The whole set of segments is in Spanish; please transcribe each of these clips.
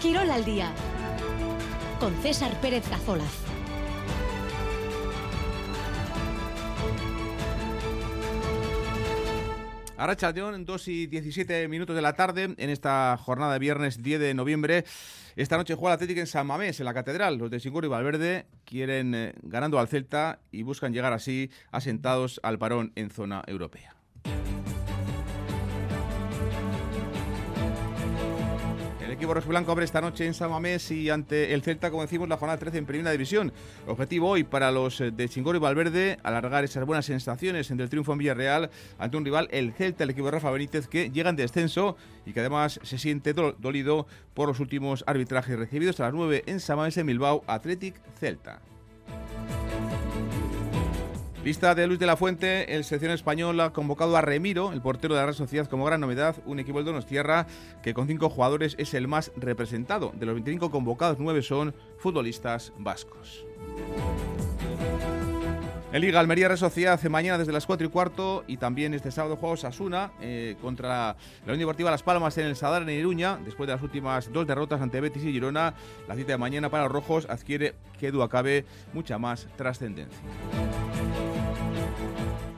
Quirol al día con César Pérez Cazolaz. Aracha en 2 y 17 minutos de la tarde, en esta jornada de viernes 10 de noviembre. Esta noche juega el Atlético en San Mamés, en la Catedral. Los de Singur y Valverde quieren eh, ganando al Celta y buscan llegar así asentados al parón en zona europea. Equipo rojiblanco abre esta noche en San Mamés y ante el Celta, como decimos, la jornada 13 en Primera División. Objetivo hoy para los eh, de Chingoro y Valverde, alargar esas buenas sensaciones entre el triunfo en Villarreal ante un rival, el Celta, el equipo de Rafa Benítez, que llega en descenso y que además se siente dolido por los últimos arbitrajes recibidos a las 9 en San Mamés, en Bilbao, Athletic Celta. Lista de Luis de la Fuente, el selección español ha convocado a Remiro, el portero de la Real Sociedad, como gran novedad, un equipo del Donostierra que con cinco jugadores es el más representado. De los 25 convocados, nueve son futbolistas vascos. En Liga Almería Real Sociedad mañana desde las 4 y cuarto y también este sábado juegos Asuna eh, contra la Unión Deportiva Las Palmas en el Sadar en Iruña. Después de las últimas dos derrotas ante Betis y Girona, la cita de mañana para los rojos adquiere que acabe mucha más trascendencia.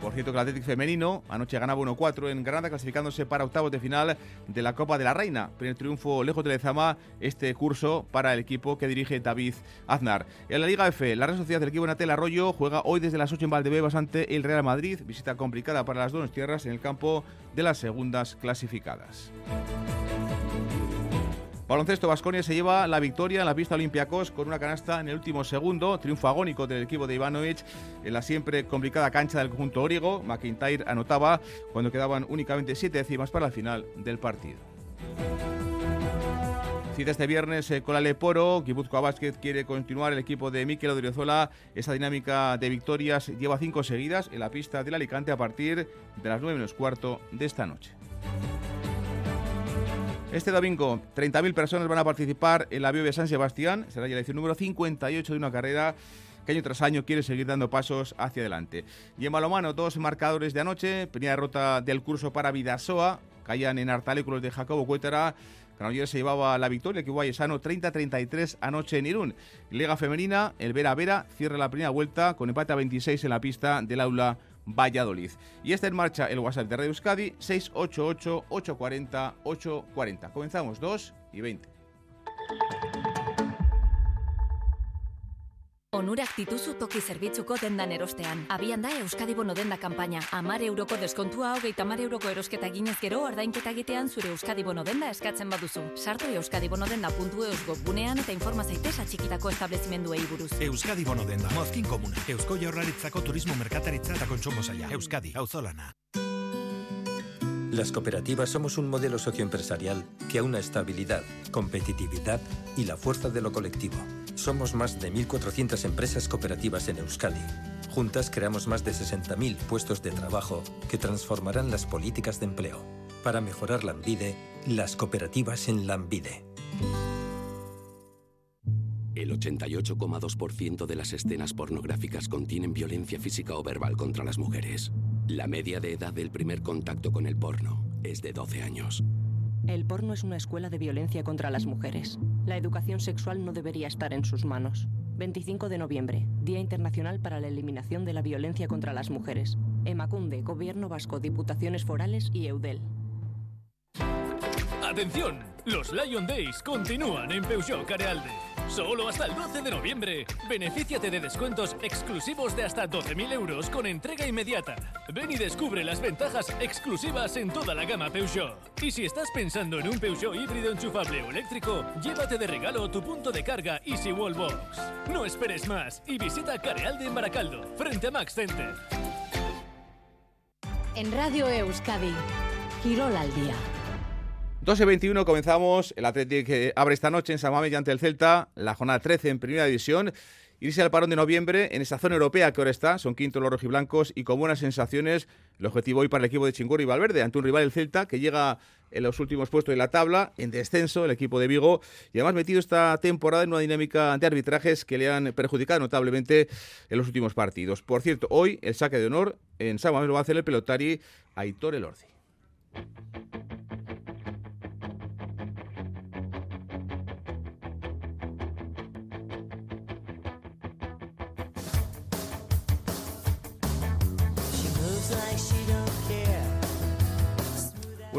Por cierto que el Atlético femenino anoche ganaba 1-4 en Granada, clasificándose para octavos de final de la Copa de la Reina. Primer triunfo lejos de Lezama este curso para el equipo que dirige David Aznar. En la Liga F, la Real Sociedad del equipo Natel Arroyo juega hoy desde las 8 en Valdebebas ante el Real Madrid. Visita complicada para las dos tierras en el campo de las segundas clasificadas. Baloncesto Vasconia se lleva la victoria en la pista Olympiacos con una canasta en el último segundo. Triunfo agónico del equipo de Ivanovic en la siempre complicada cancha del conjunto origo. McIntyre anotaba cuando quedaban únicamente siete décimas para el final del partido. Cita este viernes eh, con la Leporo, Guipúzcoa Vázquez quiere continuar el equipo de Miquel Odriozola. Esa dinámica de victorias lleva cinco seguidas en la pista del Alicante a partir de las nueve menos cuarto de esta noche. Este domingo, 30.000 personas van a participar en la Bio San Sebastián. Será ya la edición número 58 de una carrera que año tras año quiere seguir dando pasos hacia adelante. Y en balomano, dos marcadores de anoche. Primera derrota del curso para Vidasoa. Caían en Artaléculos de Jacobo Cuétara. Granollers se llevaba la victoria, que Guayesano 30-33 anoche en Irún. Liga Femenina, el Vera Vera cierra la primera vuelta con empate a 26 en la pista del aula Valladolid. Y está en marcha el WhatsApp de Radio Euskadi 688-840-840. Comenzamos 2 y 20. Onurak dituzu toki zerbitzuko dendan erostean. Abian da Euskadi Bono denda kanpaina. Amar euroko deskontua hogeita amar euroko erosketa ginez gero ordainketa egitean zure Euskadi Bono denda eskatzen baduzu. Sartu Euskadi Bono denda puntu bunean eta informa zaitez atxikitako establezimendu buruz. Euskadi Bono denda, mozkin komuna. Eusko jaurlaritzako turismo merkataritza eta kontsumo zaila. Euskadi, auzolana. Las cooperativas somos un modelo socioempresarial que aúna estabilidad, competitividad y la fuerza de lo colectivo somos más de 1.400 empresas cooperativas en Euskadi. Juntas creamos más de 60.000 puestos de trabajo que transformarán las políticas de empleo. Para mejorar la Lambide, las cooperativas en Lambide. El 88,2% de las escenas pornográficas contienen violencia física o verbal contra las mujeres. La media de edad del primer contacto con el porno es de 12 años. El porno es una escuela de violencia contra las mujeres. La educación sexual no debería estar en sus manos. 25 de noviembre, Día Internacional para la Eliminación de la Violencia contra las Mujeres. Emacunde, Gobierno Vasco, Diputaciones Forales y EUDEL. ¡Atención! Los Lion Days continúan en Peugeot Carealde. Solo hasta el 12 de noviembre. Benefíciate de descuentos exclusivos de hasta 12.000 euros con entrega inmediata. Ven y descubre las ventajas exclusivas en toda la gama Peugeot. Y si estás pensando en un Peugeot híbrido enchufable o eléctrico, llévate de regalo tu punto de carga Easy Wallbox. No esperes más y visita Carealde en Baracaldo, frente a Max Center. En Radio Euskadi, Girol al día. 12-21 comenzamos, el Atlético abre esta noche en San Mamés ante el Celta, la jornada 13 en Primera División. Irse al parón de noviembre en esa zona europea que ahora está, son quintos los rojiblancos y con buenas sensaciones. El objetivo hoy para el equipo de Chingoro y Valverde ante un rival el Celta que llega en los últimos puestos de la tabla, en descenso el equipo de Vigo y además metido esta temporada en una dinámica de arbitrajes que le han perjudicado notablemente en los últimos partidos. Por cierto, hoy el saque de honor en San Mamés lo va a hacer el pelotari Aitor Elordi.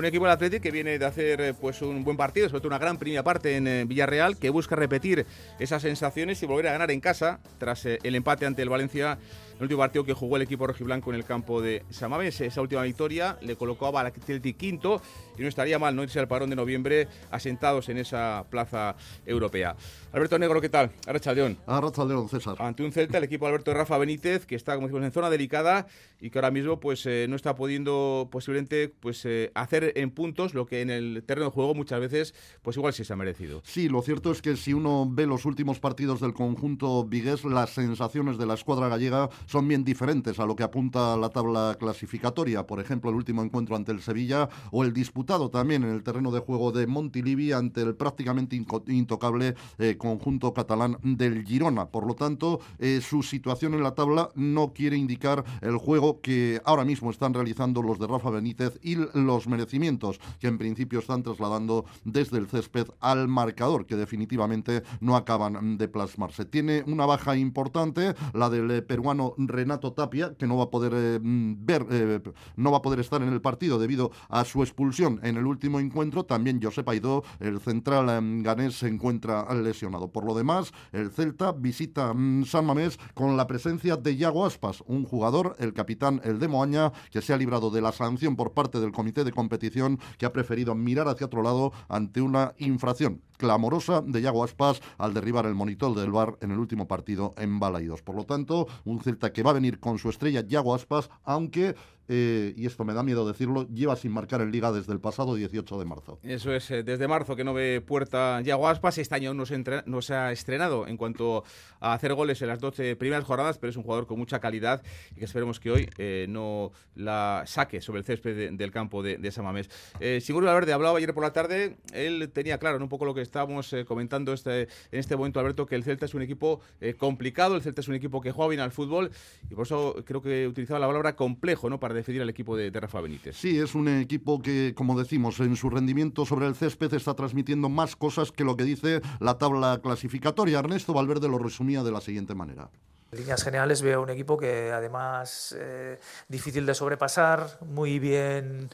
Un equipo del Atlético que viene de hacer eh, pues un buen partido, sobre todo una gran primera parte en eh, Villarreal, que busca repetir esas sensaciones y volver a ganar en casa tras eh, el empate ante el Valencia el último partido que jugó el equipo rojiblanco en el campo de Samamés. Esa última victoria le colocó a Atlético quinto y no estaría mal no irse al parón de noviembre asentados en esa plaza europea. Alberto Negro, ¿qué tal? Arrachaldeón. Arrachaldeón, César. Ante un Celta, el equipo de Alberto Rafa Benítez, que está, como decimos, en zona delicada y que ahora mismo pues eh, no está pudiendo posiblemente pues eh, hacer en puntos lo que en el terreno de juego muchas veces pues igual sí se ha merecido. Sí, lo cierto es que si uno ve los últimos partidos del conjunto vigués, las sensaciones de la escuadra gallega son bien diferentes a lo que apunta la tabla clasificatoria. Por ejemplo, el último encuentro ante el Sevilla o el disputado también en el terreno de juego de Montilivi ante el prácticamente intocable eh, conjunto catalán del Girona. Por lo tanto, eh, su situación en la tabla no quiere indicar el juego que ahora mismo están realizando los de Rafa Benítez y los merecimientos que en principio están trasladando desde el césped al marcador, que definitivamente no acaban de plasmarse. Tiene una baja importante, la del peruano Renato Tapia, que no va a poder eh, ver, eh, no va a poder estar en el partido debido a su expulsión en el último encuentro. También Josep Aidó, el central em, ganés, se encuentra lesionado. Por lo demás, el Celta visita mm, San Mamés con la presencia de Yago Aspas, un jugador, el capitán, el de Moaña, que se ha librado de la sanción por parte del comité de competición, que ha preferido mirar hacia otro lado ante una infracción clamorosa de Yago Aspas al derribar el monitor del bar en el último partido en Balaidos. Por lo tanto, un Celta que va a venir con su estrella Yago Aspas, aunque eh, y esto me da miedo decirlo, lleva sin marcar en Liga desde el pasado 18 de marzo. Eso es, eh, desde marzo que no ve puerta Yago Aspas. Este año no se, ha estrenado en cuanto a hacer goles en las 12 primeras jornadas, pero es un jugador con mucha calidad y que esperemos que hoy eh, no la saque sobre el césped del campo de, de Samamés. Eh, Sigurdo Valverde hablaba ayer por la tarde, él tenía claro un poco lo que estábamos comentando este, en este momento, Alberto, que el Celta es un equipo complicado, el Celta es un equipo que juega bien al fútbol y por eso creo que utilizaba la palabra complejo ¿no? para decidir al equipo de, Rafa Benítez. Sí, es un equipo que, como decimos, en su rendimiento sobre el césped está transmitiendo más cosas que lo que dice la tabla clasificatoria. Ernesto Valverde lo resumía de la siguiente manera. En líneas generales veo un equipo que además eh, difícil de sobrepasar, muy bien,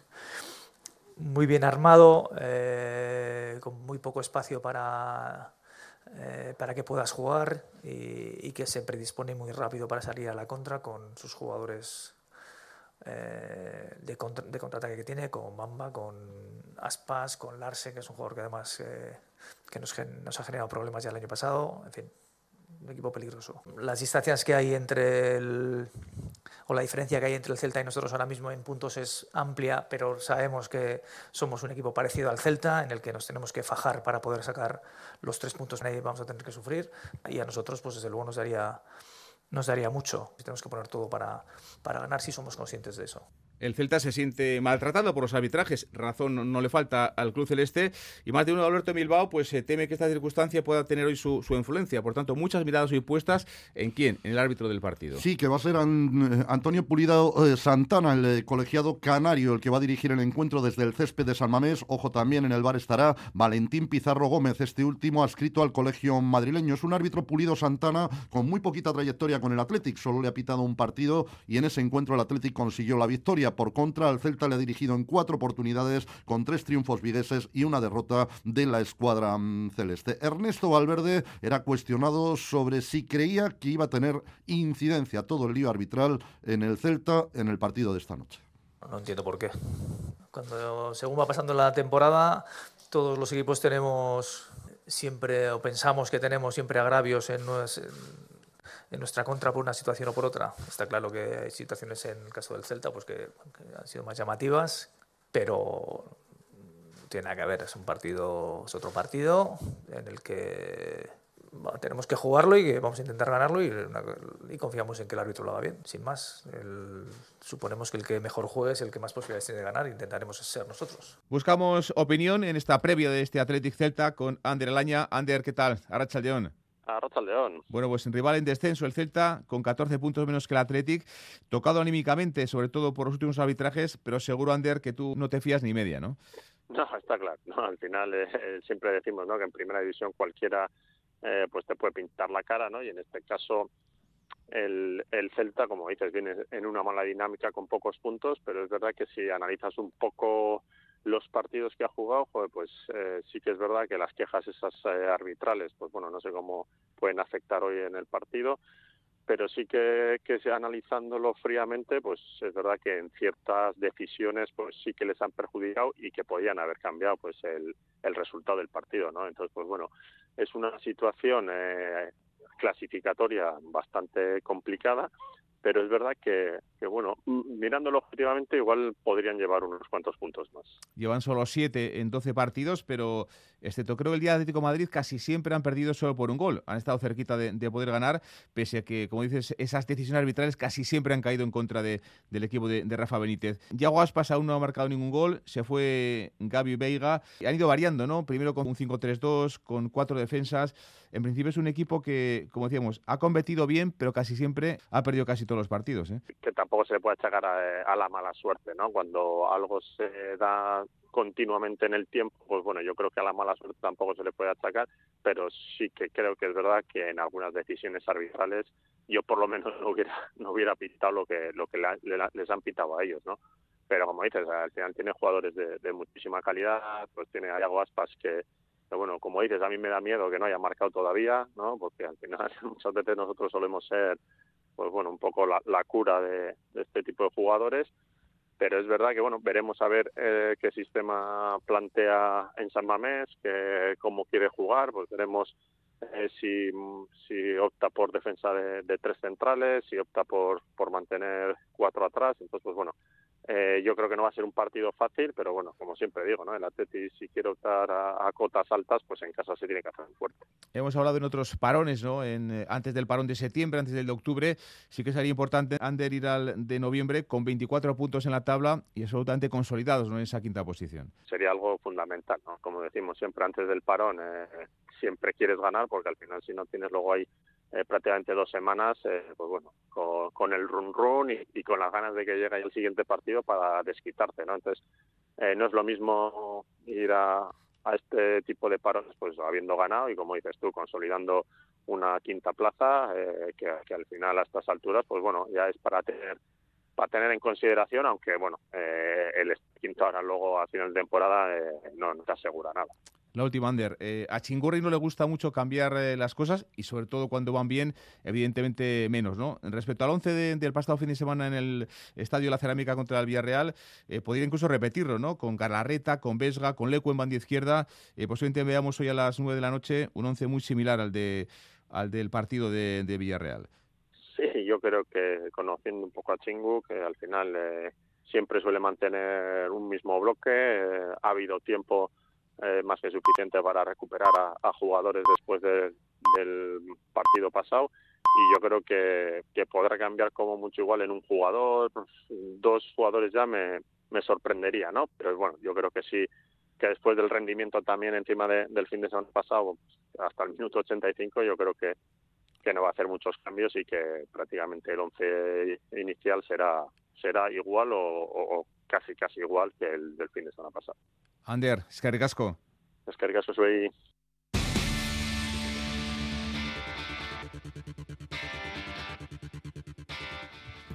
muy bien armado, eh, con muy poco espacio para, eh, para que puedas jugar y, y, que se predispone muy rápido para salir a la contra con sus jugadores eh, de, de contraataque que tiene, con Mamba, con Aspas, con Larsen, que es un jugador que además eh, que nos, nos, ha generado problemas ya el año pasado, en fin, un equipo peligroso. Las distancias que hay entre el, o la diferencia que hay entre el Celta y nosotros ahora mismo en puntos es amplia, pero sabemos que somos un equipo parecido al Celta, en el que nos tenemos que fajar para poder sacar los tres puntos que vamos a tener que sufrir, y a nosotros, pues desde luego nos daría nos daría mucho. Tenemos que poner todo para, para ganar si somos conscientes de eso. El Celta se siente maltratado por los arbitrajes, razón no, le falta al Club Celeste y más de uno de Alberto Bilbao pues se teme que esta circunstancia pueda tener hoy su, influencia. Por tanto, muchas miradas hoy puestas en quién, en el árbitro del partido. Sí, que va a ser eh, Antonio Pulido eh, Santana, el eh, colegiado canario, el que va a dirigir el encuentro desde el césped de San Mamés. Ojo, también en el bar estará Valentín Pizarro Gómez, este último adscrito al colegio madrileño. Es un árbitro Pulido Santana con muy poquita trayectoria con el Athletic, solo le ha pitado un partido y en ese encuentro el Athletic consiguió la victoria por contra, el Celta le ha dirigido en cuatro oportunidades con tres triunfos vigueses y una derrota de la escuadra mm, celeste. Ernesto Valverde era cuestionado sobre si creía que iba a tener incidencia todo el lío arbitral en el Celta en el partido de esta noche. No entiendo por qué. Cuando según va pasando la temporada, todos los equipos tenemos siempre o pensamos que tenemos siempre agravios en, en nuestra contra por una situación o por otra. Está claro que hay situaciones en el caso del Celta pues que, han sido más llamativas, pero tiene que ver, es un partido, es otro partido en el que tenemos que jugarlo y que vamos a intentar ganarlo y, confiamos en que el árbitro lo haga bien, sin más. suponemos que el que mejor juegue es el que más posibilidades tiene de ganar intentaremos ser nosotros. Buscamos opinión en esta previa de este Athletic Celta con Ander Elaña. Ander, ¿qué tal? Arracha León. Bueno, pues en rival en descenso el Celta, con 14 puntos menos que el Athletic, tocado anímicamente, sobre todo por los últimos arbitrajes, pero seguro, Ander, que tú no te fías ni media, ¿no? No, está claro. No, al final eh, siempre decimos ¿no? que en primera división cualquiera eh, pues te puede pintar la cara, ¿no? Y en este caso el, el Celta, como dices, viene en una mala dinámica con pocos puntos, pero es verdad que si analizas un poco partidos que ha jugado, pues eh, sí que es verdad que las quejas esas eh, arbitrales, pues bueno, no sé cómo pueden afectar hoy en el partido, pero sí que, que analizándolo fríamente, pues es verdad que en ciertas decisiones pues sí que les han perjudicado y que podían haber cambiado pues el, el resultado del partido, ¿no? Entonces, pues bueno, es una situación eh, clasificatoria bastante complicada pero es verdad que, que, bueno, mirándolo objetivamente igual podrían llevar unos cuantos puntos más. Llevan solo siete en doce partidos, pero excepto creo el día de Atlético Madrid casi siempre han perdido solo por un gol. Han estado cerquita de, poder ganar, pese a que, como dices, esas decisiones arbitrales casi siempre han caído en contra de, del equipo de, Rafa Benítez. Yago Aspas aún no ha marcado ningún gol, se fue Gaby Veiga. Han ido variando, ¿no? Primero con un 5-3-2, con cuatro defensas. En principio es un equipo que, como decíamos, ha competido bien, pero casi siempre ha perdido casi todos los partidos. ¿eh? Que tampoco se le puede achacar a, la mala suerte, ¿no? Cuando algo se da continuamente en el tiempo, pues bueno, yo creo que a la mala suerte tampoco se le puede achacar, pero sí que creo que es verdad que en algunas decisiones arbitrales yo por lo menos no hubiera no hubiera pitado lo que lo que les han pitado a ellos, ¿no? Pero como dices, al final tiene jugadores de, muchísima calidad, pues tiene a Iago Aspas que, pero bueno, como dices, a mí me da miedo que no haya marcado todavía, ¿no? Porque al final muchas veces nosotros solemos ser pues bueno, un poco la, cura de, este tipo de jugadores. Pero es verdad que, bueno, veremos a ver eh, qué sistema plantea en San Mamés, que, cómo quiere jugar, pues veremos eh, si, si opta por defensa de, de, tres centrales, si opta por, por mantener cuatro atrás. Entonces, pues bueno, eh, yo creo que no va a ser un partido fácil, pero bueno, como siempre digo, ¿no? El Atleti si quiere optar a, cotas altas, pues en casa se tiene que hacer fuerte. Hemos hablado en otros parones, ¿no? En, eh, antes del parón de septiembre, antes del de octubre, sí que sería importante Ander ir al de noviembre con 24 puntos en la tabla y absolutamente consolidados, ¿no? En esa quinta posición. Sería algo fundamental, ¿no? Como decimos siempre antes del parón, eh, siempre quieres ganar porque al final si no tienes luego ahí eh, prácticamente dos semanas, eh, pues bueno, con, el run run y, con las ganas de que llegue el siguiente partido para desquitarte, ¿no? Entonces, eh, no es lo mismo ir a, este tipo de parones, pues habiendo ganado y como dices tú, consolidando una quinta plaza, que, que, al final a estas alturas, pues bueno, ya es para tener para tener en consideración, aunque bueno, el quinto ahora luego a final de temporada no, no te asegura nada. La última, Ander. Eh, a Chingurri no le gusta mucho cambiar eh, las cosas y sobre todo cuando van bien, evidentemente menos, ¿no? Respecto al 11 del pasado fin de semana en el Estadio La Cerámica contra el Villarreal, eh, podría incluso repetirlo, ¿no? Con Galarreta, con Vesga, con Lecu en banda izquierda. posiblemente veamos hoy a las 9 de la noche un 11 muy similar al, de, al del partido de, de Villarreal. Sí, yo creo que conociendo un poco a Chingu, que al final siempre suele mantener un mismo bloque, ha habido tiempo eh, más que suficiente para recuperar a, jugadores después del partido pasado y yo creo que, que, podrá cambiar como mucho igual en un jugador, dos jugadores ya me, me sorprendería, ¿no? Pero bueno, yo creo que sí, que después del rendimiento también encima del fin de semana pasado, hasta el minuto 85, yo creo que, que no va a hacer muchos cambios y que prácticamente el once inicial será será igual o, o casi casi igual que el del fin de semana pasado. Ander, eskerrik asko. Eskerrik asko zuei.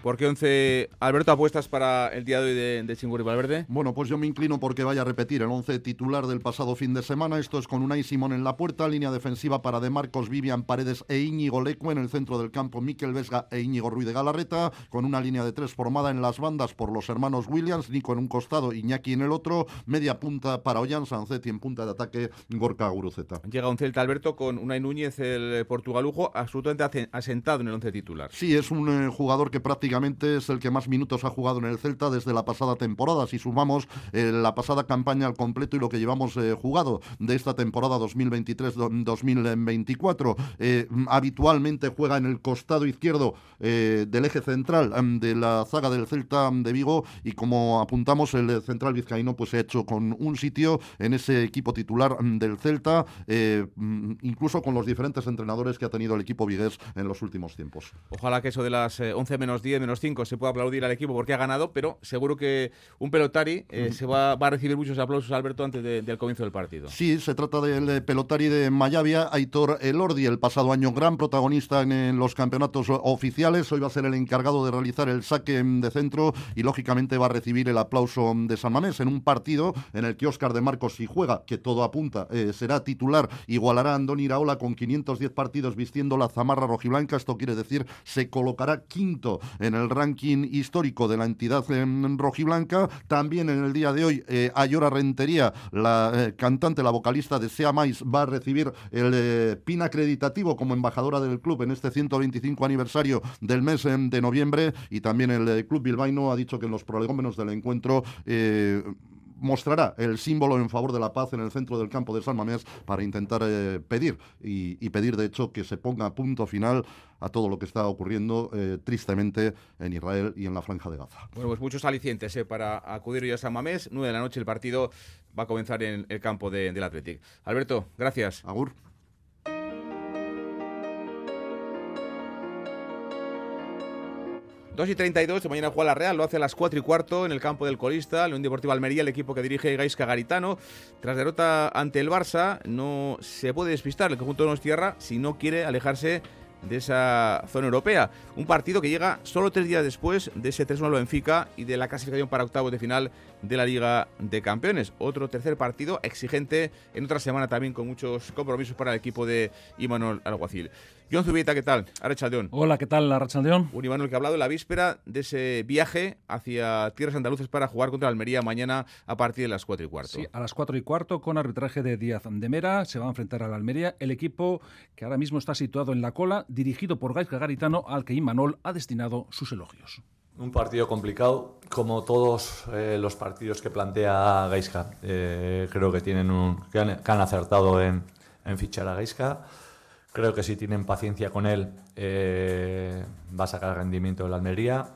¿Por qué 11, Alberto, apuestas para el día de hoy de, de Chingurri Valverde? Bueno, pues yo me inclino porque vaya a repetir el 11 titular del pasado fin de semana. Esto es con Unai Simón en la puerta, línea defensiva para De Marcos, Vivian Paredes e Íñigo Lecue en el centro del campo, Miquel Vesga e Íñigo Ruiz de Galarreta, con una línea de tres formada en las bandas por los hermanos Williams, Nico en un costado, Iñaki en el otro, media punta para Ollán Sancetti en punta de ataque, Gorka Guruceta. Llega un Celta Alberto con Unai Núñez, el portugalujo, absolutamente asentado en el 11 titular. Sí, es un eh, jugador que prácticamente es el que más minutos ha jugado en el Celta desde la pasada temporada. Si sumamos eh, la pasada campaña al completo y lo que llevamos eh, jugado de esta temporada 2023-2024, eh, habitualmente juega en el costado izquierdo del eje central de la zaga del Celta de Vigo y como apuntamos el central vizcaíno pues se ha hecho con un sitio en ese equipo titular del Celta, incluso con los diferentes entrenadores que ha tenido el equipo vigués en los últimos tiempos. Ojalá que eso de las 11 menos 10 menos 5 se puede aplaudir al equipo porque ha ganado, pero seguro que un pelotari eh, se va, va, a recibir muchos aplausos, Alberto, antes del comienzo del partido. Sí, se trata del pelotari de Mayavia, Aitor Elordi, el pasado año gran protagonista en, los campeonatos oficiales. Hoy va a ser el encargado de realizar el saque de centro y, lógicamente, va a recibir el aplauso de San Mamés en un partido en el que Óscar de Marcos, si juega, que todo apunta, eh, será titular, igualará a Andoni Iraola con 510 partidos vistiendo la zamarra rojiblanca. Esto quiere decir se colocará quinto en el ranking histórico de la entidad rojiblanca. También en el día de hoy, eh, Ayora Rentería, la eh, cantante, la vocalista de Sea Mais, va a recibir el eh, PIN acreditativo como embajadora del club en este 125 aniversario del mes de noviembre. Y también el Club Bilbaíno ha dicho que en los prolegómenos del encuentro mostrará el símbolo en favor de la paz en el centro del campo de San Mamés para intentar eh, pedir y, pedir de hecho que se ponga punto final a todo lo que está ocurriendo eh, tristemente en Israel y en la franja de Gaza. Bueno, pues muchos alicientes eh, para acudir hoy a San Mamés. Nueve de la noche el partido va a comenzar en el campo del Athletic. Alberto, gracias. Agur. 2 y 32, de mañana juega la Real, lo hace a las 4 y cuarto en el campo del colista, León Deportivo Almería, el equipo que dirige Gaisca Garitano. Tras derrota ante el Barça, no se puede despistar el conjunto de nos tierra si no quiere alejarse de esa zona europea. Un partido que llega solo tres días después de ese 3-1 Benfica y de la clasificación para octavos de final de la Liga de Campeones. Otro tercer partido exigente en otra semana también con muchos compromisos para el equipo de Imanol Alguacil. John Zubieta, ¿qué tal? Arrachaldeón. Hola, ¿qué tal, Arrachaldeón? Un Imanol que ha hablado en la víspera de ese viaje hacia tierras andaluces para jugar contra Almería mañana a partir de las 4 y cuarto. Sí, a las 4 y cuarto con arbitraje de Díaz de Mera se va a enfrentar a la Almería, el equipo que ahora mismo está situado en la cola, dirigido por Gaisca Garitano, al que Imanol ha destinado sus elogios. Un partido complicado, como todos eh, los partidos que plantea Gaisca. Eh, creo que, tienen un, que, han, acertado en, fichar a Gaisca. Creo que si tienen paciencia con él, eh, va a sacar rendimiento de la Almería.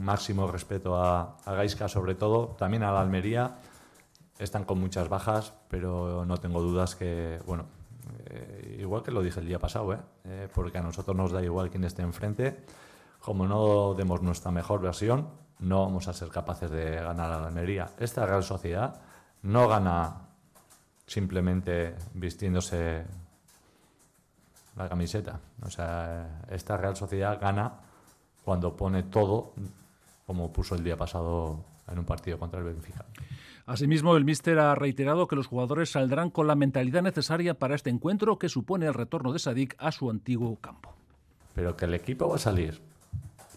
máximo respeto a, a Gaisca, sobre todo, también a la Almería. Están con muchas bajas, pero no tengo dudas que, bueno, igual que lo dije el día pasado, porque a nosotros nos da igual quién esté enfrente como no demos nuestra mejor versión, no vamos a ser capaces de ganar a la Almería. Esta Real Sociedad no gana simplemente vistiéndose la camiseta. O sea, esta Real Sociedad gana cuando pone todo, como puso el día pasado en un partido contra el Benfica. Asimismo, el míster ha reiterado que los jugadores saldrán con la mentalidad necesaria para este encuentro que supone el retorno de Sadik a su antiguo campo. Pero que el equipo va a salir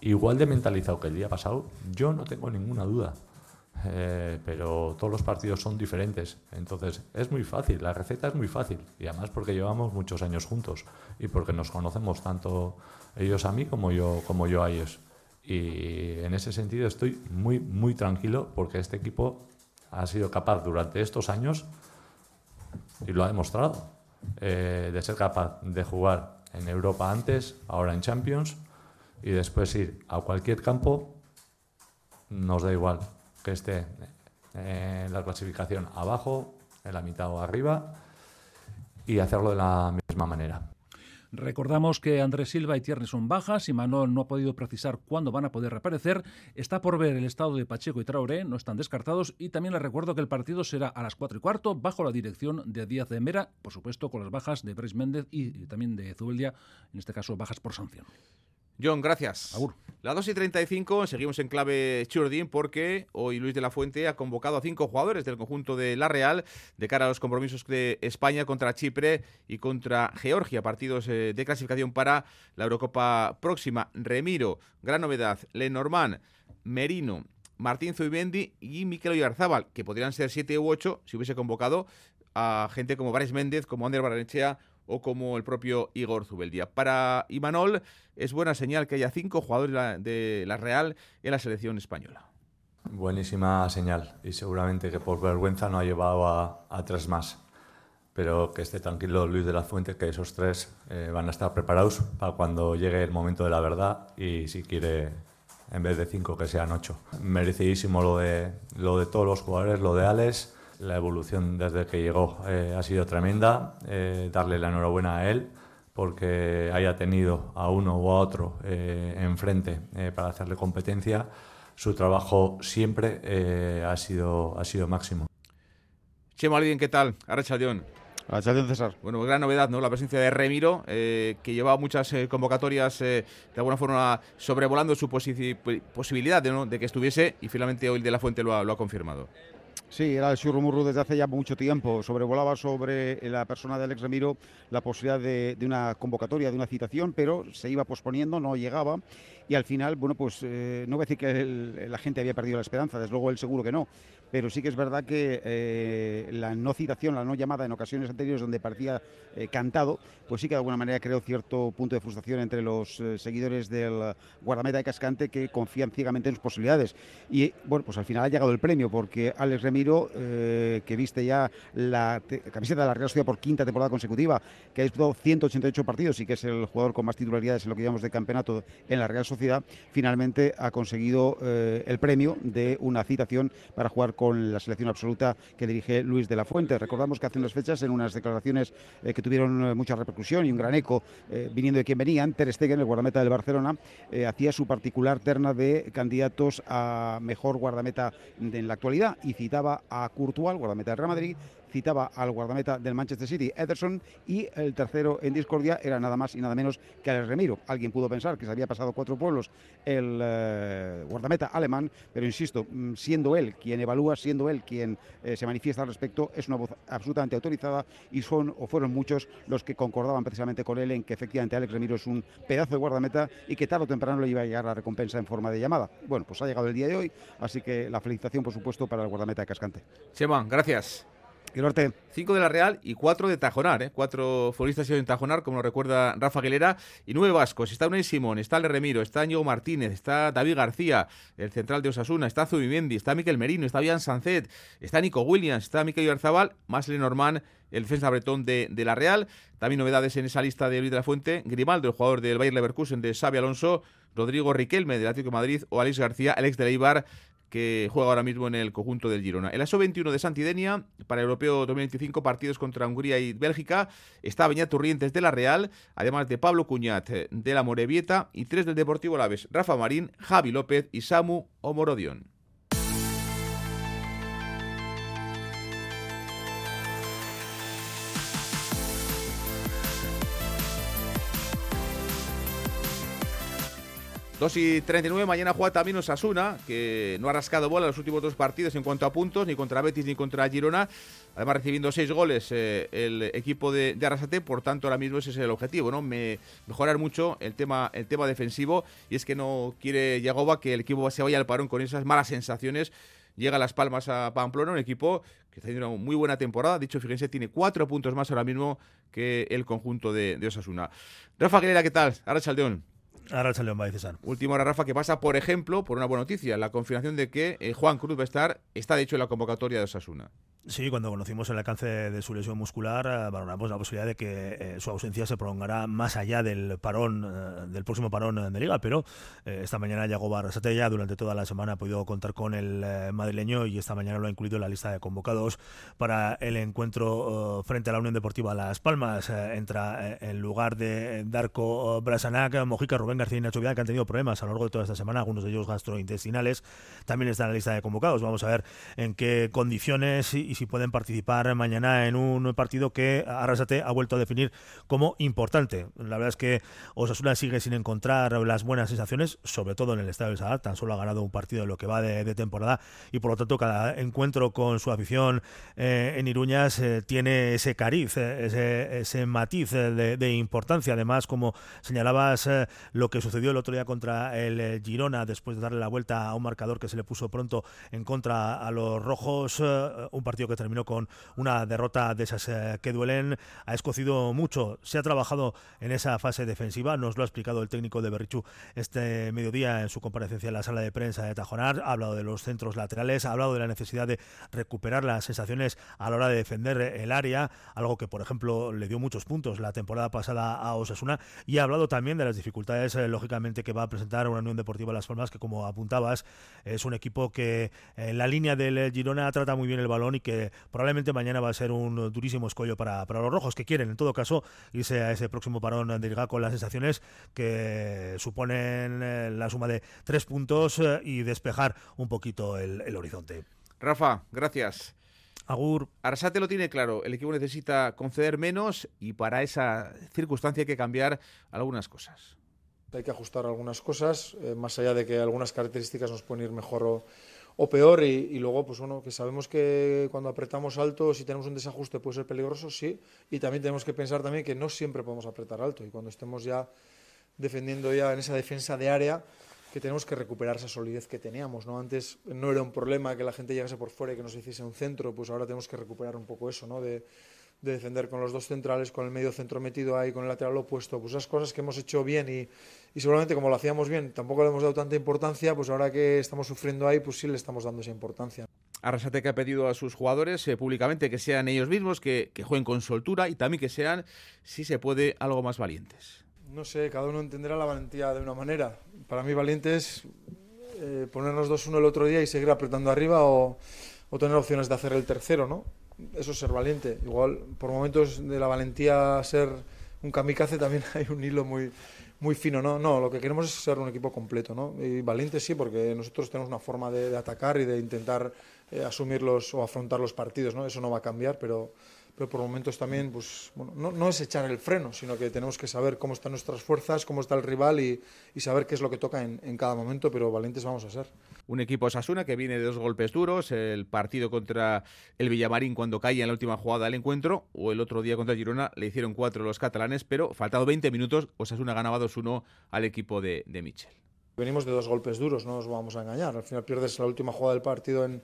igual de mentalizado que el día pasado, yo no tengo ninguna duda. Eh, pero todos los partidos son diferentes. Entonces es muy fácil, la receta es muy fácil. Y además porque llevamos muchos años juntos y porque nos conocemos tanto ellos a mí como yo, como yo a ellos. Y en ese sentido estoy muy, muy tranquilo porque este equipo ha sido capaz durante estos años, y lo ha demostrado, eh, de ser capaz de jugar en Europa antes, ahora en Champions, y después ir a cualquier campo, nos da igual que esté en la clasificación abajo, en la mitad o arriba, y hacerlo de la misma manera. Recordamos que Andrés Silva y Tierney son bajas y Manuel no ha podido precisar cuándo van a poder reaparecer. Está por ver el estado de Pacheco y Traoré, no están descartados. Y también les recuerdo que el partido será a las 4 y cuarto bajo la dirección de Díaz de Mera, por supuesto con las bajas de Bres Méndez y también de Zubeldia, en este caso bajas por sanción. John, gracias. Agur. La 2 y 35, seguimos en clave Churdin porque hoy Luis de la Fuente ha convocado a cinco jugadores del conjunto de La Real de cara a los compromisos de España contra Chipre y contra Georgia, partidos eh, de clasificación para la Eurocopa próxima. Remiro, gran novedad, Lenormand, Merino, Martín Zuimendi y Miquel Oyarzábal, que podrían ser siete u ocho si hubiese convocado a gente como Bryce Méndez, como Ander Barrenechea o como el propio Igor Zubeldía. Para Imanol es buena señal que haya cinco jugadores de la Real en la selección española. Buenísima señal y seguramente que por vergüenza no ha llevado a, tres más. Pero que esté tranquilo Luis de la Fuente, que esos tres eh, van a estar preparados para cuando llegue el momento de la verdad y si quiere, en vez de cinco, que sean ocho. Merecidísimo lo de, lo de todos los jugadores, lo de Alex la evolución desde que llegó eh, ha sido tremenda. Eh, darle la enhorabuena a él porque haya tenido a uno o a otro eh, enfrente eh, para hacerle competencia, su trabajo siempre eh, ha, sido, ha sido máximo. Chemo, ¿alguien qué tal? Arrachaldeón. Arrachaldeón, César. Bueno, gran novedad, ¿no? La presencia de Remiro, que llevaba muchas convocatorias de alguna forma sobrevolando su posibilidad de, de, que estuviese y finalmente hoy de la Fuente lo ha, lo ha confirmado. Sí, era el surrumurru desde hace ya mucho tiempo. Sobrevolaba sobre la persona de Alex Remiro la posibilidad de, una convocatoria, de una citación, pero se iba posponiendo, no llegaba. Y al final, bueno, pues eh, no voy a decir que la gente había perdido la esperanza, desde luego él seguro que no, pero sí que es verdad que eh, la no citación, la no llamada en ocasiones anteriores donde parecía eh, cantado, pues sí que de alguna manera creó cierto punto de frustración entre los eh, seguidores del guardameta de Cascante que confían ciegamente en sus posibilidades. Y bueno, pues al final ha llegado el premio porque Alex Remiro, que viste ya la camiseta de la Real Sociedad por quinta temporada consecutiva, que ha disputado 188 partidos y que es el jugador con más titularidades en lo que llamamos de campeonato en la Real Sociedad, finalmente ha conseguido el premio de una citación para jugar con la selección absoluta que dirige Luis de la Fuente. Recordamos que hace unas fechas, en unas declaraciones eh, que tuvieron eh, mucha repercusión y un gran eco eh, viniendo de quien venían, Ter Stegen, el guardameta del Barcelona, hacía su particular terna de candidatos a mejor guardameta en la actualidad y citaba a Courtois, guardameta del Real Madrid, citaba al guardameta del Manchester City, Ederson, y el tercero en discordia era nada más y nada menos que Alex Remiro. Alguien pudo pensar que se había pasado cuatro pueblos el eh, guardameta alemán, pero insisto, mm, siendo él quien evalúa, siendo él quien eh, se manifiesta al respecto, es una voz absolutamente autorizada y son o fueron muchos los que concordaban precisamente con él en que efectivamente Alex Remiro es un pedazo de guardameta y que tarde o temprano le iba a llegar la recompensa en forma de llamada. Bueno, pues ha llegado el día de hoy, así que la felicitación, por supuesto, para el guardameta de Cascante. Chema, gracias. Norte. Cinco de la Real y cuatro de Tajonar, ¿eh? cuatro futbolistas en Tajonar, como lo recuerda Rafa Aguilera, y nueve vascos. Está Unai Simón, está Le Remiro, está Ñigo Martínez, está David García, el central de Osasuna, está Zubimendi, está Miquel Merino, está Bian Sancet, está Nico Williams, está Miquel Yarzabal, más Lenormand, el defensa bretón de, de, la Real. También novedades en esa lista de Luis de la Fuente, Grimaldo, el jugador del Bayer Leverkusen de Xavi Alonso, Rodrigo Riquelme del Atlético de Madrid o Alex García, Alex de Leibar que juega ahora mismo en el conjunto del Girona. El ASO 21 de Santidenia, para el Europeo 2025, partidos contra Hungría y Bélgica, está Beñat Turrientes de la Real, además de Pablo Cuñat de la Morevieta y tres del Deportivo Laves, Rafa Marín, Javi López y Samu Omorodion. 2 y 39, mañana juega también Osasuna, que no ha rascado bola en los últimos dos partidos en cuanto a puntos, ni contra Betis ni contra Girona. Además, recibiendo seis goles eh, el equipo de, de, Arrasate, por tanto, ahora mismo ese es el objetivo, ¿no? mejorar mucho el tema, el tema defensivo, y es que no quiere Yagoba que el equipo se vaya al parón con esas malas sensaciones. Llega a Las Palmas a Pamplona, un equipo que está haciendo una muy buena temporada. Dicho, fíjense, tiene cuatro puntos más ahora mismo que el conjunto de, de Osasuna. Rafa Aguilera, ¿qué tal? Ahora Chaldeón. Ahora León va César. Última hora, Rafa, que pasa, por ejemplo, por una buena noticia, la confirmación de que eh, Juan Cruz va a estar, está de hecho en la convocatoria de Osasuna. Sí, cuando conocimos el alcance de su lesión muscular, eh, valoramos la posibilidad de que eh, su ausencia se prolongará más allá del parón, eh, del próximo parón de liga, pero esta mañana llegó Barrasate ya durante toda la semana ha podido contar con el madrileño y esta mañana lo ha incluido en la lista de convocados para el encuentro frente a la Unión Deportiva Las Palmas. entra en lugar de Darko Brasanac, Mojica, Rubén García y Nacho Vidal, que han tenido problemas a lo largo de toda esta semana, algunos de ellos gastrointestinales, también están en la lista de convocados. Vamos a ver en qué condiciones y si pueden participar mañana en un partido que Arrasate ha vuelto a definir como importante. La verdad es que Osasuna sigue sin encontrar las buenas sensaciones, sobre todo en el Estadio del Sadar, tan solo ha ganado un partido en lo que va de, temporada y por lo tanto cada encuentro con su afición eh, en Iruñas eh, tiene ese cariz, eh, ese, matiz de, importancia. Además, como señalabas, lo que sucedió el otro día contra el Girona después de darle la vuelta a un marcador que se le puso pronto en contra a los rojos, un partido que terminó con una derrota de esas eh, que duelen, ha escocido mucho. Se ha trabajado en esa fase defensiva, nos lo ha explicado el técnico de Berrichu este mediodía en su comparecencia en la sala de prensa de Tajonar. Ha hablado de los centros laterales, ha hablado de la necesidad de recuperar las sensaciones a la hora de defender el área, algo que, por ejemplo, le dio muchos puntos la temporada pasada a Osasuna. Y ha hablado también de las dificultades, eh, lógicamente, que va a presentar una Unión Deportiva Las Palmas, que, como apuntabas, es un equipo que en la línea del Girona trata muy bien el balón y que que probablemente mañana va a ser un durísimo escollo para, para los rojos, que quieren en todo caso irse a ese próximo parón de Liga con las sensaciones que suponen eh, la suma de tres puntos eh, y despejar un poquito el, el horizonte. Rafa, gracias. Agur. Arasate lo tiene claro, el equipo necesita conceder menos y para esa circunstancia hay que cambiar algunas cosas. Hay que ajustar algunas cosas, eh, más allá de que algunas características nos pueden ir mejor o, o peor y, luego pues bueno que sabemos que cuando apretamos alto si tenemos un desajuste puede ser peligroso sí. Y también tenemos que pensar también que no siempre podemos apretar alto y cuando estemos ya defendiendo ya en esa defensa de área que tenemos que recuperar esa solidez que teníamos no antes no era un problema que la gente llegase por fuera y que nos hiciese un centro pues ahora tenemos que recuperar un poco eso no de de defender con los dos centrales, con el medio centro metido ahí, con el lateral opuesto, pues esas cosas que hemos hecho bien y, y, seguramente como lo hacíamos bien tampoco le hemos dado tanta importancia, pues ahora que estamos sufriendo ahí, pues sí le estamos dando esa importancia. Arrasate que ha pedido a sus jugadores eh, públicamente que sean ellos mismos, que, que, jueguen con soltura y también que sean, si se puede, algo más valientes. No sé, cada uno entenderá la valentía de una manera. Para mí valiente es eh, ponernos 2-1 el otro día y seguir apretando arriba o, o tener opciones de hacer el tercero, ¿no? eso es ser valiente. Igual, por momentos de la valentía ser un kamikaze también hay un hilo muy, muy fino, ¿no? No, lo que queremos es ser un equipo completo, ¿no? Y valiente sí, porque nosotros tenemos una forma de, atacar y de intentar eh, asumirlos o afrontar los partidos, ¿no? Eso no va a cambiar, pero, pero por momentos también, pues, bueno, no, no, es echar el freno, sino que tenemos que saber cómo están nuestras fuerzas, cómo está el rival y, y saber qué es lo que toca en, cada momento, pero valientes vamos a ser. Un equipo Sasuna que viene de dos golpes duros, el partido contra el Villamarín cuando cae en la última jugada del encuentro, o el otro día contra Girona le hicieron cuatro los catalanes, pero faltado 20 minutos, Osasuna ganaba 2-1 al equipo de, de Michel. Venimos de dos golpes duros, no nos vamos a engañar. Al final pierdes la última jugada del partido en,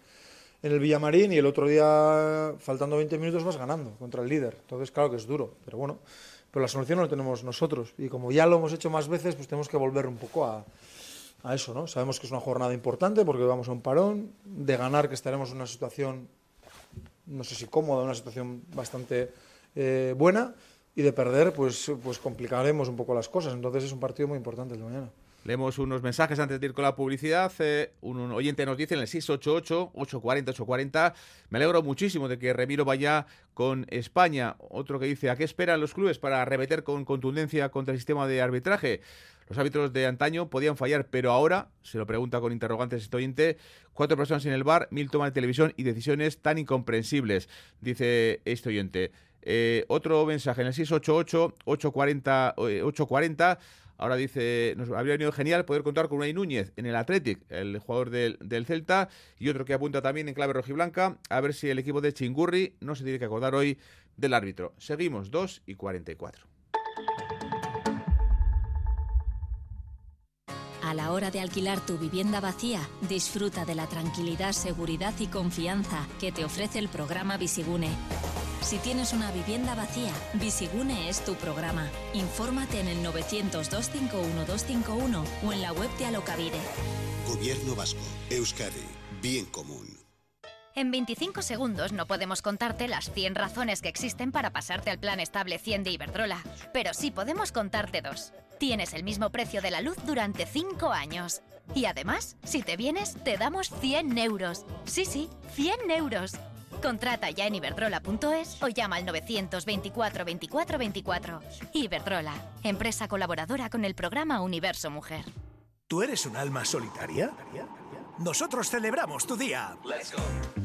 en el Villamarín y el otro día, faltando 20 minutos, vas ganando contra el líder. Entonces, claro que es duro, pero bueno, pero la solución la tenemos nosotros. Y como ya lo hemos hecho más veces, pues tenemos que volver un poco a, a eso, ¿no? Sabemos que es una jornada importante porque vamos a un parón, de ganar que estaremos en una situación, no sé si cómoda, una situación bastante eh, buena, y de perder, pues, pues complicaremos un poco las cosas. Entonces es un partido muy importante de mañana. Leemos unos mensajes antes de ir con la publicidad. Eh, un, oyente nos dice en el 688-840-840. Me alegro muchísimo de que Remiro vaya con España. Otro que dice: ¿A qué esperan los clubes para remeter con contundencia contra el sistema de arbitraje? Los árbitros de antaño podían fallar, pero ahora, se lo pregunta con interrogantes este oyente, cuatro personas en el bar, mil tomas de televisión y decisiones tan incomprensibles, dice este oyente. Eh, otro mensaje en el 688-840-840. Ahora dice, nos habría venido genial poder contar con Unai Núñez en el Athletic, el jugador del, del, Celta, y otro que apunta también en clave rojiblanca, a ver si el equipo de Chingurri no se tiene que acordar hoy del árbitro. Seguimos, 2 y 44. La hora de alquilar tu vivienda vacía, disfruta de la tranquilidad, seguridad y confianza que te ofrece el programa Visigune. Si tienes una vivienda vacía, Visigune es tu programa. Infórmate en el 900-251-251 o en la web de Alocavide. Gobierno Vasco, Euskadi, Bien Común. En 25 segundos no podemos contarte las 100 razones que existen para pasarte al plan estable 100 de Iberdrola, pero sí podemos contarte dos. Tienes el mismo precio de la luz durante 5 años. Y además, si te vienes, te damos 100 euros. Sí, sí, 100 euros. Contrata ya en iberdrola.es o llama al 924 24 24. Iberdrola, empresa colaboradora con el programa Universo Mujer. ¿Tú eres un alma solitaria? Nosotros celebramos tu día.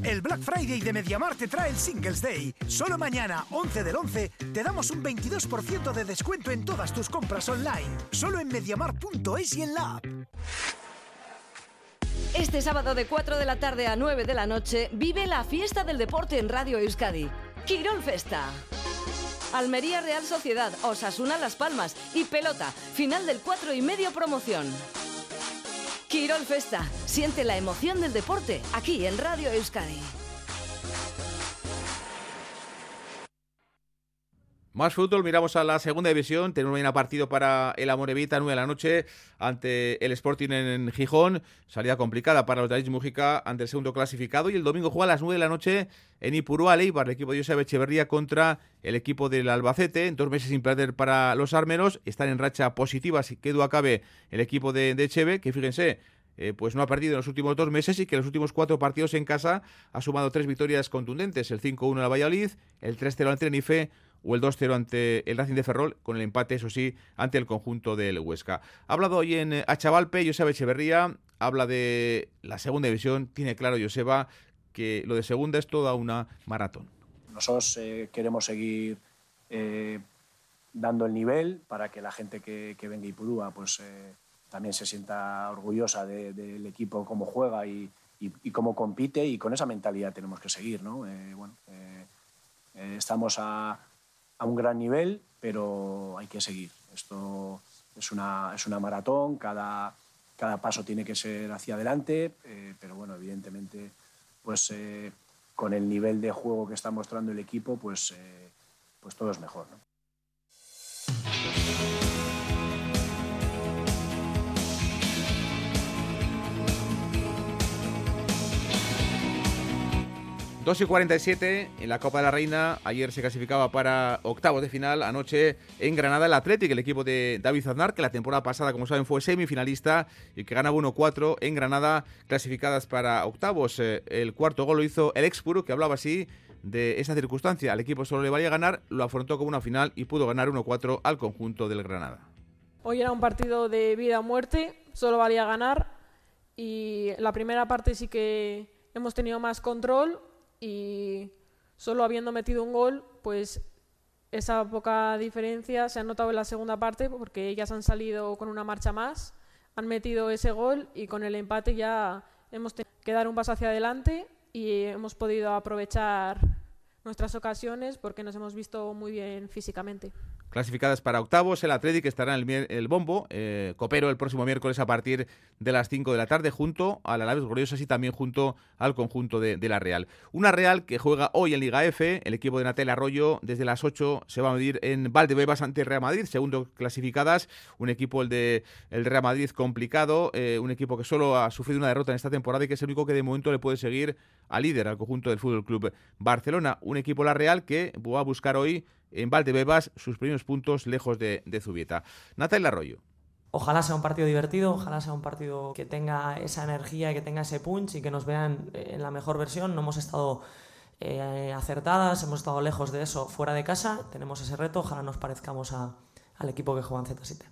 El Black Friday de Mediamar te trae el Singles Day. Solo mañana, 11 del 11, te damos un 22% de descuento en todas tus compras online. Solo en mediamar.es y en la app. Este sábado de 4 de la tarde a 9 de la noche vive la fiesta del deporte en Radio Euskadi. Quirol Festa. Almería Real Sociedad, Osasuna Las Palmas y Pelota, final del 4 y medio promoción. Quirol Festa, siente la emoción del deporte aquí en Radio Euskadi. Más fútbol, miramos a la segunda división. Tenemos mañana partido para el Amorevita, 9 de la noche, ante el Sporting en Gijón. Salida complicada para los de Mujica ante el segundo clasificado. Y el domingo juega a las 9 de la noche en Ipurúa, Leibar, el equipo de Josep Echeverría contra el equipo del Albacete. En dos meses sin perder para los armeros. Están en racha positiva, si quedó acabe el equipo de, de Echeve, que fíjense, eh, pues no ha perdido en los últimos dos meses y que en los últimos cuatro partidos en casa ha sumado tres victorias contundentes, el 5-1 en la Valladolid, el 3-0 ante Tenerife o el 2-0 ante el Racing de Ferrol, con el empate, eso sí, ante el conjunto del Huesca. Ha hablado hoy en eh, Achavalpe, Joseba Echeverría, habla de la segunda división, tiene claro Joseba que lo de segunda es toda una maratón. Nosotros eh, queremos seguir dando el nivel para que la gente que, venga y Ipurúa pues también se sienta orgullosa del equipo, cómo juega y, cómo compite y con esa mentalidad tenemos que seguir. ¿no? Eh, bueno, eh, eh, estamos a, un gran nivel, pero hay que seguir. Esto es una, es una maratón, cada, cada paso tiene que ser hacia adelante, pero bueno, evidentemente, pues con el nivel de juego que está mostrando el equipo, pues, pues todo es mejor. 2 y 47 en la Copa de la Reina. Ayer se clasificaba para octavos de final. Anoche en Granada el Athletic, el equipo de David Aznar, que la temporada pasada, como saben, fue semifinalista y que ganaba 1-4 en Granada, clasificadas para octavos. Eh, el cuarto gol lo hizo el Expuro, que hablaba así de esa circunstancia. Al equipo solo le valía ganar, lo afrontó como una final y pudo ganar 1-4 al conjunto del Granada. Hoy era un partido de vida o muerte, solo valía ganar y la primera parte sí que hemos tenido más control y solo habiendo metido un gol, pues esa poca diferencia se ha notado en la segunda parte porque ellas han salido con una marcha más, han metido ese gol y con el empate ya hemos tenido que dar un paso hacia adelante y hemos podido aprovechar nuestras ocasiones porque nos hemos visto muy bien físicamente. Clasificadas para octavos, el Atlético estará en el, bombo, eh, Copero el próximo miércoles a partir de las 5 de la tarde, junto a la Alaves Gloriosas y también junto al conjunto de, la Real. Una Real que juega hoy en Liga F, el equipo de Natel Arroyo desde las 8 se va a medir en Valdebebas ante Real Madrid, segundo clasificadas, un equipo el de el Real Madrid complicado, eh, un equipo que solo ha sufrido una derrota en esta temporada y que es el único que de momento le puede seguir al líder, al conjunto del Fútbol Club Barcelona, un equipo la Real que va a buscar hoy en Valdebebas sus primeros puntos lejos de, de Zubieta. Natalia Arroyo. Ojalá sea un partido divertido, ojalá sea un partido que tenga esa energía, que tenga ese punch y que nos vean en la mejor versión. No hemos estado eh, acertadas, hemos estado lejos de eso fuera de casa. Tenemos ese reto, ojalá nos parezcamos al equipo que juega en Z7.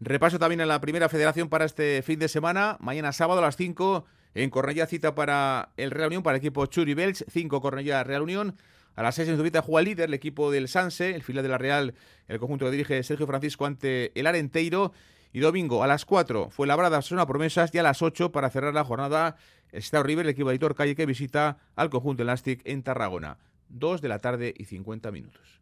Repaso también en la primera federación para este fin de semana. Mañana sábado a las 5 en Cornellá cita para el Real Unión, para el equipo Churi Belch, 5 Cornellá Real Unión. A las 6 en Zubita juega el líder, el equipo del Sanse, el filial de la Real, el conjunto que dirige Sergio Francisco ante el Arenteiro. Y domingo a las 4 fue labrada una Promesas y a las 8 para cerrar la jornada el Estado River, el equipo de Hitor Calle que visita al conjunto Elastic en Tarragona. 2 de la tarde y 50 minutos.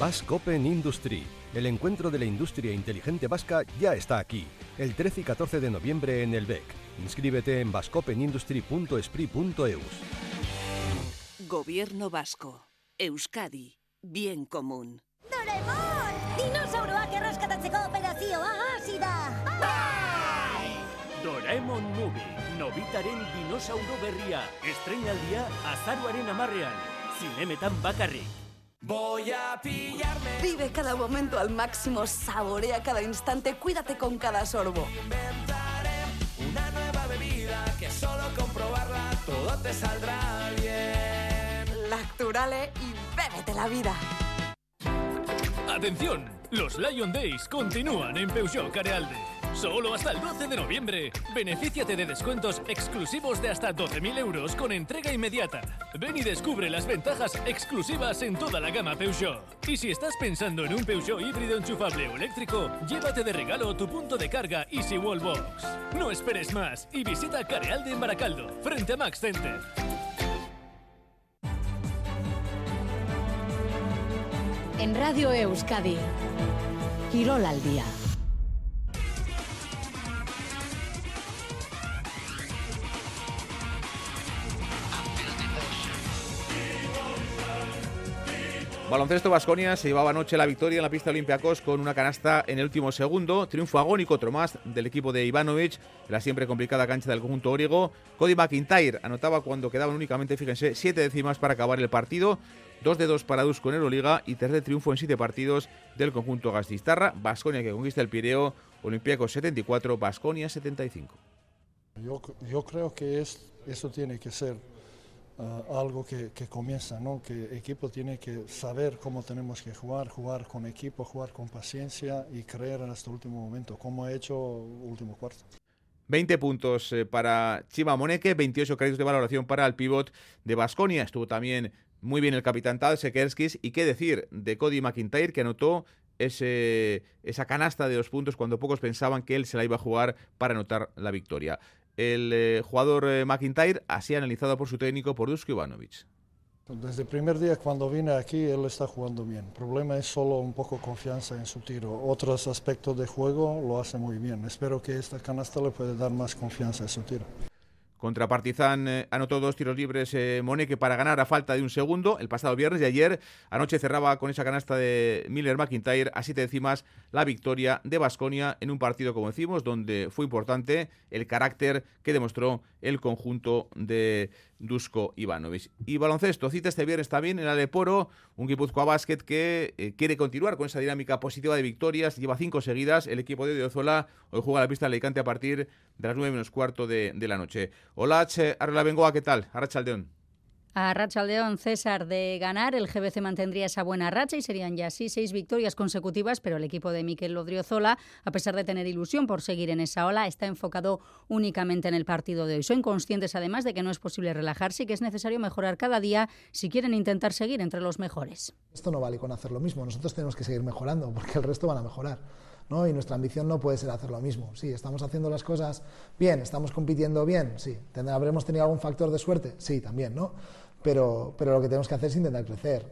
Bascopen Industry el encuentro de la industria inteligente vasca ya está aquí, el 13 y 14 de noviembre en el BEC. Inscríbete en bascopenindustry.esprit.eus. Gobierno vasco. Euskadi. Bien común. ¡Doraemon! Dinosauroak erraskatatzeko operazioa hasi da! Bai! Doraemon Movie. Nobitaren dinosauro berria. Estrenaldia azaruaren amarrean. Zinemetan bakarrik. Voy a pillarme. Vive cada momento al máximo, saborea cada instante, cuídate con cada sorbo. Inventaré una nueva todo te saldrá bien. Lacturale y bébete la vida. Atención, los Lion Days continúan en Peugeot Carealde. Solo hasta el 12 de noviembre. Benefíciate de descuentos exclusivos de hasta 12.000 euros con entrega inmediata. Ven y descubre las ventajas exclusivas en toda la gama Peugeot. Y si estás pensando en un Peugeot híbrido enchufable o eléctrico, llévate de regalo tu punto de carga Easy Wallbox. No esperes más y visita Carealde en Baracaldo, frente a Max Center. En Radio Euskadi, Quirol al día. Baloncesto Vasconia se llevaba anoche la victoria en la pista Olympiacos con una canasta en el último segundo. Triunfo agónico, otro más, del equipo de Ivanovic, la siempre complicada cancha del conjunto griego. Cody McIntyre anotaba cuando quedaban únicamente, fíjense, siete décimas para acabar el partido. 2 de 2 para Dusko en Euroliga y tercer triunfo en 7 partidos del conjunto Gastistarra. Basconia que conquista el Pireo, Olympiacos 74, Basconia 75. Yo, yo creo que es, eso tiene que ser uh, algo que, que, comienza, ¿no? que el equipo tiene que saber cómo tenemos que jugar, jugar con equipo, jugar con paciencia y creer en este último momento, como ha hecho último cuarto. 20 puntos eh, para Chima Moneque, 28 créditos de valoración para el pivot de Basconia. Estuvo también muy bien el capitán Tal Sekerskis. Y qué decir de Cody McIntyre, que anotó ese, esa canasta de dos puntos cuando pocos pensaban que él se la iba a jugar para anotar la victoria. El eh, jugador eh, McIntyre, así analizado por su técnico, por Dusko Ivanovic. Desde el primer día cuando vine aquí, él está jugando bien. El problema es solo un poco confianza en su tiro. Otros aspectos de juego lo hace muy bien. Espero que esta canasta le pueda dar más confianza en su tiro. Contra Partizan eh, anotó dos tiros libres eh, Moneque para ganar a falta de un segundo el pasado viernes y ayer anoche cerraba con esa canasta de Miller McIntyre a siete décimas la victoria de Basconia en un partido, como decimos, donde fue importante el carácter que demostró el conjunto de Dusko Ivanovic. Y baloncesto, cita este viernes también en Aleporo, un Guipúzcoa Basket que eh, quiere continuar con esa dinámica positiva de victorias, lleva cinco seguidas, el equipo de Odiozola hoy juega la pista de Alicante a partir de las nueve menos cuarto de, de la noche. Hola, Arla Bengoa, ¿qué tal? Arrachaldeón. A Rachaldeón César de ganar, el GBC mantendría esa buena racha y serían ya así seis victorias consecutivas, pero el equipo de Miquel Lodriozola, a pesar de tener ilusión por seguir en esa ola, está enfocado únicamente en el partido de hoy. Son conscientes además de que no es posible relajarse y que es necesario mejorar cada día si quieren intentar seguir entre los mejores. Esto no vale con hacer lo mismo, nosotros tenemos que seguir mejorando porque el resto van a mejorar. ¿no? Y nuestra ambición no puede ser hacer lo mismo. Sí, estamos haciendo las cosas bien, estamos compitiendo bien, sí. ¿Habremos tenido algún factor de suerte? Sí, también, ¿no? Pero, lo que tenemos que hacer es intentar crecer,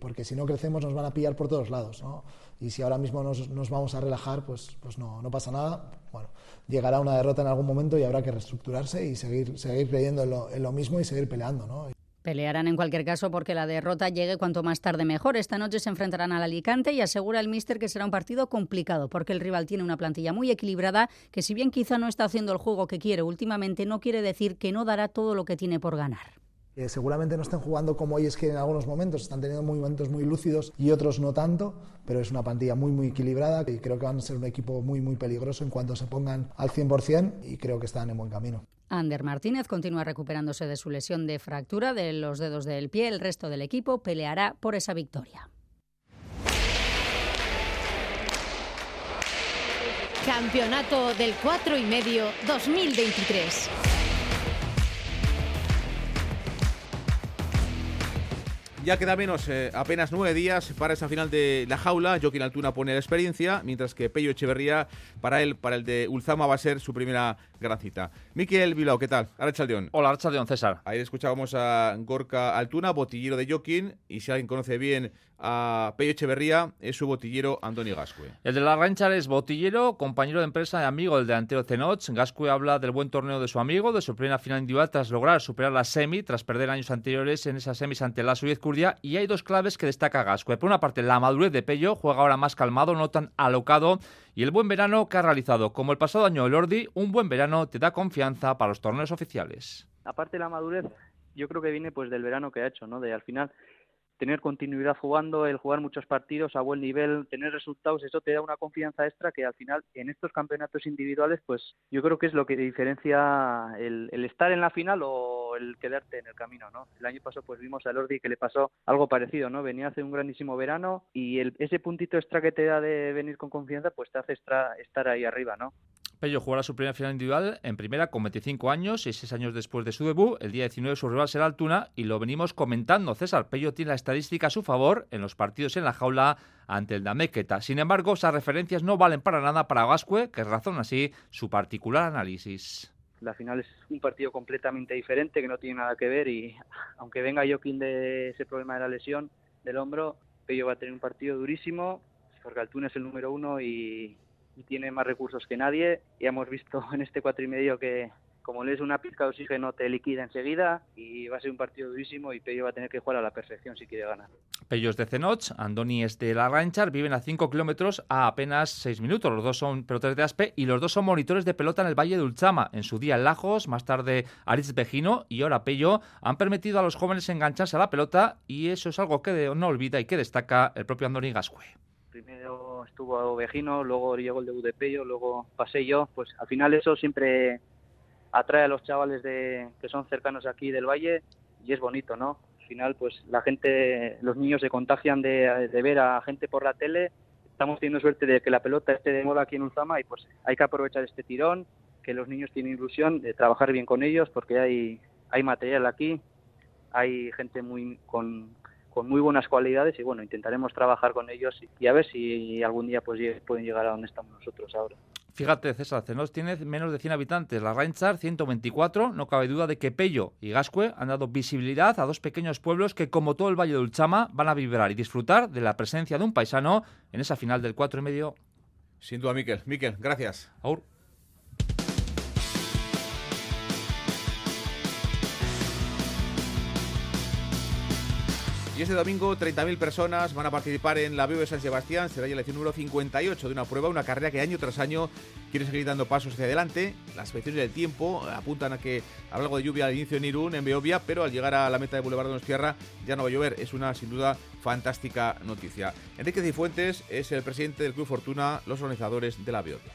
porque si no crecemos nos van a pillar por todos lados, ¿no? Y si ahora mismo nos, vamos a relajar, pues, pues no, pasa nada. Bueno, llegará una derrota en algún momento y habrá que reestructurarse y seguir, seguir creyendo en lo, en lo mismo y seguir peleando, ¿no? Pelearán en cualquier caso porque la derrota llegue cuanto más tarde mejor. Esta noche se enfrentarán al Alicante y asegura el míster que será un partido complicado porque el rival tiene una plantilla muy equilibrada que si bien quizá no está haciendo el juego que quiere últimamente, no quiere decir que no dará todo lo que tiene por ganar. Eh, seguramente no estén jugando como ellos quieren en algunos momentos, están teniendo momentos muy lúcidos y otros no tanto, pero es una plantilla muy muy equilibrada y creo que van a ser un equipo muy muy peligroso en cuanto se pongan al 100% y creo que están en buen camino. Ander Martínez continúa recuperándose de su lesión de fractura de los dedos del pie. El resto del equipo peleará por esa victoria. Campeonato del 4 y medio 2023. Ya queda menos, eh, apenas nueve días para esa final de la jaula. Joaquín Altuna pone la experiencia, mientras que Pello Echeverría, para él, para el de Ulzama, va a ser su primera gran cita. Miquel Bilao, ¿qué tal? Arachaldeón. Hola, Arachaldeón, César. Ayer escuchábamos a Gorka Altuna, botillero de Joaquín, y si alguien conoce bien a Pello Echeverría, es su botillero Antonio Gascue. El de la Ranchar es botillero, compañero de empresa y amigo del delantero Zenoch. Gascue habla del buen torneo de su amigo, de su primera final individual tras lograr superar la semi, tras perder años anteriores en esas semis ante la Suiz Curdia. Y hay dos claves que destaca Gascue. Por una parte, la madurez de Pello, juega ahora más calmado, no tan alocado. Y el buen verano que ha realizado, como el pasado año el Ordi, un buen verano te da confianza para los torneos oficiales. Aparte de la madurez, yo creo que viene pues del verano que ha hecho, ¿no? De al final tener continuidad jugando, el jugar muchos partidos a buen nivel, tener resultados, eso te da una confianza extra que al final en estos campeonatos individuales, pues yo creo que es lo que diferencia el, estar en la final o el quedarte en el camino, ¿no? El año pasado pues vimos a Lordi que le pasó algo parecido, ¿no? Venía hace un grandísimo verano y el, ese puntito extra que te da de venir con confianza, pues te hace extra, estar ahí arriba, ¿no? Pello jugará su primera final individual en primera con 25 años y 6 años después de su debut. El día 19 su rival será Altuna y lo venimos comentando. César Pello tiene la estadística a su favor en los partidos en la jaula ante el Damequeta. Sin embargo, esas referencias no valen para nada para Gascue, que razona así su particular análisis. La final es un partido completamente diferente que no tiene nada que ver y aunque venga Joaquín de ese problema de la lesión del hombro, Pello va a tener un partido durísimo porque Altuna es el número uno y, y tiene más recursos que nadie. Y hemos visto en este cuatro y medio que como le es una pizca de oxígeno te liquida enseguida y va a ser un partido durísimo y Pello va a tener que jugar a la perfección si quiere ganar. Pellos de Cenoch, Andoni es de la Ranchar, viven a 5 kilómetros a apenas 6 minutos. Los dos son peloteros de Aspe y los dos son monitores de pelota en el Valle de Ulchama. En su día Lajos, más tarde Aritz Vejino y ahora Pello han permitido a los jóvenes engancharse a la pelota y eso es algo que no olvida y que destaca el propio Andoni Gascue. Primero estuvo Vejino, luego llegó el de Pello, luego pasé yo. Pues al final eso siempre atrae a los chavales de, que son cercanos aquí del Valle y es bonito, ¿no? Al final, pues la gente, los niños se contagian de, de ver a gente por la tele. Estamos teniendo suerte de que la pelota esté de moda aquí en Ulzama y pues hay que aprovechar este tirón, que los niños tienen ilusión de trabajar bien con ellos porque hay, hay material aquí, hay gente muy con, con muy buenas cualidades y bueno, intentaremos trabajar con ellos y, y a ver si algún día pues pueden llegar a donde estamos nosotros ahora. Fíjate, César, Cenos tiene menos de 100 habitantes, la Ranchar 124, no cabe duda de que Pello y Gascue han dado visibilidad a dos pequeños pueblos que, como todo el Valle de Ulchama, van a vibrar y disfrutar de la presencia de un paisano en esa final del 4 y medio. Sin duda, Miquel. Miquel, gracias. Aur. Y este domingo 30.000 personas van a participar en la Vivo de San Sebastián. Será ya la edición número 58 de una prueba, una carrera que año tras año quiere seguir dando pasos hacia adelante. Las predicciones del tiempo apuntan a que habrá algo de lluvia al inicio en Irún, en Beovia, pero al llegar a la meta de Boulevard de Donostierra ya no va a llover. Es una, sin duda, fantástica noticia. Enrique Cifuentes es el presidente del Club Fortuna, los organizadores de la Beovia.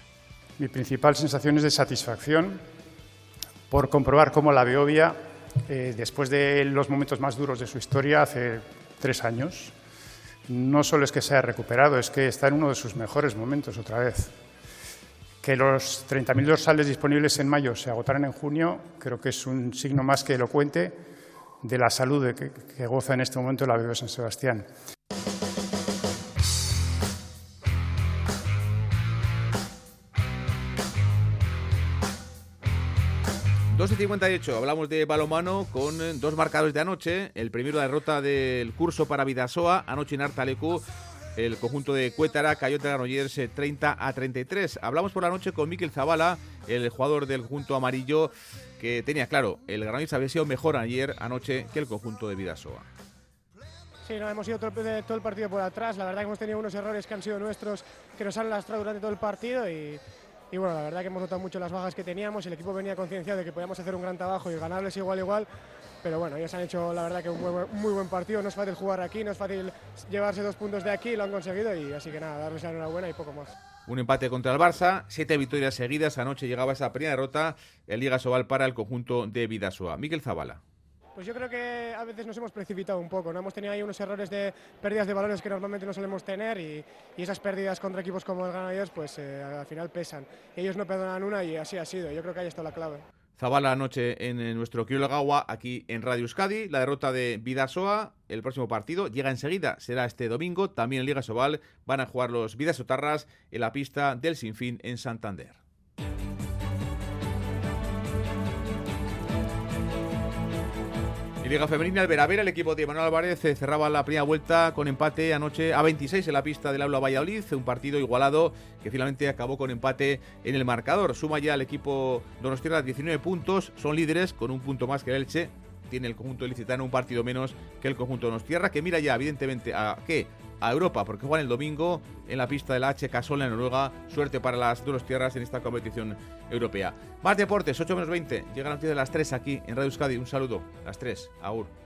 Mi principal sensación es de satisfacción por comprobar cómo la Beovia, eh, después de los momentos más duros de su historia, hace tres años, no solo es que se haya recuperado, es que está en uno de sus mejores momentos otra vez. Que los 30.000 dorsales disponibles en mayo se agotaran en junio, creo que es un signo más que elocuente de la salud que, goza en este momento la Beovia San Sebastián. 2 y 58, hablamos de balomano con eh, dos marcadores de anoche. El primero, la derrota del curso para Vidasoa, anoche en Artalecu. El conjunto de Cuétara cayó ante Granollers eh, 30 a 33. Hablamos por la noche con Miquel Zavala, el jugador del conjunto amarillo, que tenía claro, el Granollers había sido mejor ayer anoche que el conjunto de Vidasoa. Sí, no, hemos ido todo todo el partido por atrás. La verdad que hemos tenido unos errores que han sido nuestros, que nos han lastrado durante todo el partido y, y bueno, la verdad que hemos notado mucho las bajas que teníamos. El equipo venía concienciado de que podíamos hacer un gran trabajo y ganarles igual igual. Pero bueno, ellos han hecho la verdad que un muy, buen- partido. No es fácil jugar aquí, no es fácil llevarse dos puntos de aquí, lo han conseguido y así que nada, darles la enhorabuena y poco más. Un empate contra el Barça, siete victorias seguidas. Anoche llegaba esa primera derrota en Liga Sobal para el conjunto de Vidasoa. Miquel Zavala. Pues yo creo que a veces nos hemos precipitado un poco, ¿no? Hemos tenido ahí unos errores de pérdidas de balones que normalmente no solemos tener y, esas pérdidas contra equipos como el pues eh, al final pesan. Ellos no perdonan una y así ha sido. Yo creo que ahí está la clave. Zabala anoche en eh, nuestro Gawa aquí en Radio Euskadi. La derrota de Vidasoa, el próximo partido llega enseguida, será este domingo. También en Liga Sobal van a jugar los Vidasotarras en la pista del Sinfín en Santander. Y Liga Femenina, el Veravera, el equipo de Manuel Álvarez eh, cerraba la primera vuelta con empate anoche a 26 en la pista del Aula Valladolid, un partido igualado que finalmente acabó con empate en el marcador. Suma ya el equipo Donostiarra 19 puntos, son líderes con un punto más que el Elche. Tiene el conjunto ilicitano un partido menos que el conjunto Donostiarra, que mira ya evidentemente a qué a Europa, porque juegan el domingo en la pista de la HK Sola en Noruega. Suerte para las dos tierras en esta competición europea. Más deportes, 8 menos 20. Llega la noticia de las 3 aquí en Radio Euskadi. Un saludo. Las 3. Aur.